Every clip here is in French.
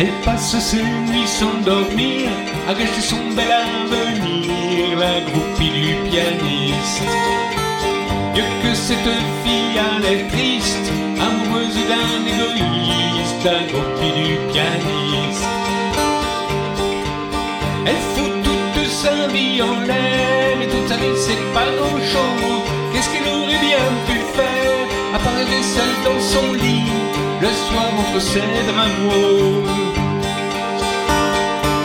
Elle passe ses nuits sans dormir, à gâcher son bel avenir, la groupie du pianiste. Mieux que cette fille, est triste, amoureuse d'un égoïste, la groupie du pianiste. Elle fout toute sa vie en l'air, et toute sa vie c'est pas grand chose. Qu'est-ce qu'elle aurait bien pu faire, à part rêver seule dans son lit, le soir entre ses drapeaux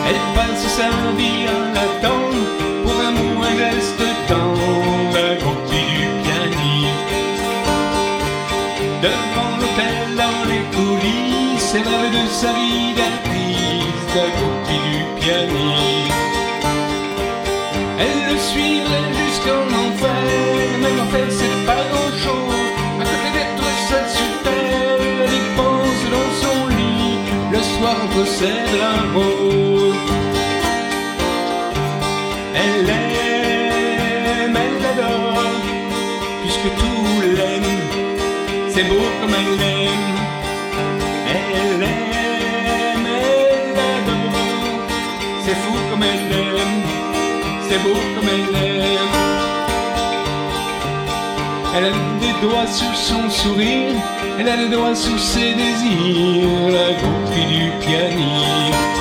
elle passe sa vie à l'attendre pour un mot, un geste dans la groupie du pianiste. Devant l'hôtel, dans les coulisses, elle rêve de sa vie d'artiste, la groupie du pianiste. Elle le suivrait jusqu'en enfer, même en fait c'est pas grand chose. À côté d'être seule sur terre, elle y pense dans son lit, le soir entre ses drapeaux. Puisque tout l'aime, c'est beau comme elle l'aime. Elle l'aime, elle l'adore, c'est fou comme elle l'aime, c'est beau comme elle l'aime. Elle a des doigts sur son sourire, elle a des doigts sur ses désirs, la groupie du pianiste.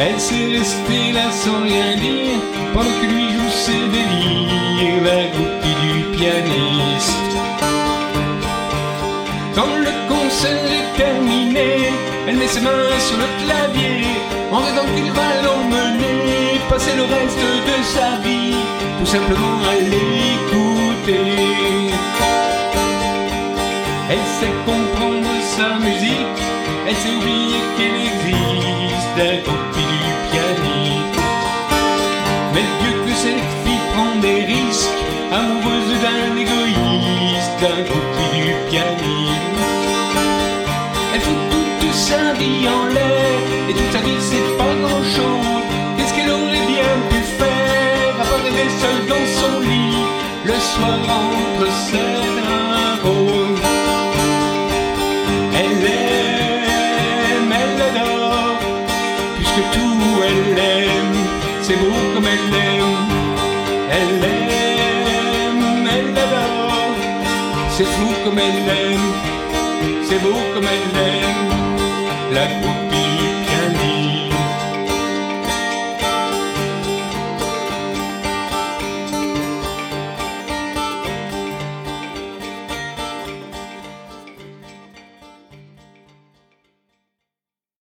Elle s'est restée là sans rien dire pendant que lui joue ses délires, la du Quand le concert est terminé, elle met ses mains sur le clavier en rêvant qu'il va l'emmener, passer le reste de sa vie, tout simplement à l'écouter. Elle sait comprendre sa musique, elle sait oublier qu'elle existe, la groupie amoureuse d'un égoïste, la groupie du pianiste. Elle fout toute sa vie en l'air, et toute sa vie c'est pas grand chose. Qu'est-ce qu'elle aurait bien pu faire, à part rêver seule dans son lit, le soir entre ses drapeaux? Elle aime, elle l'adore, puisque tout elle aime, c'est beau comme elle l'aime. Elle c'est fou comme elle l'aime, c'est beau comme elle l'aime. La groupie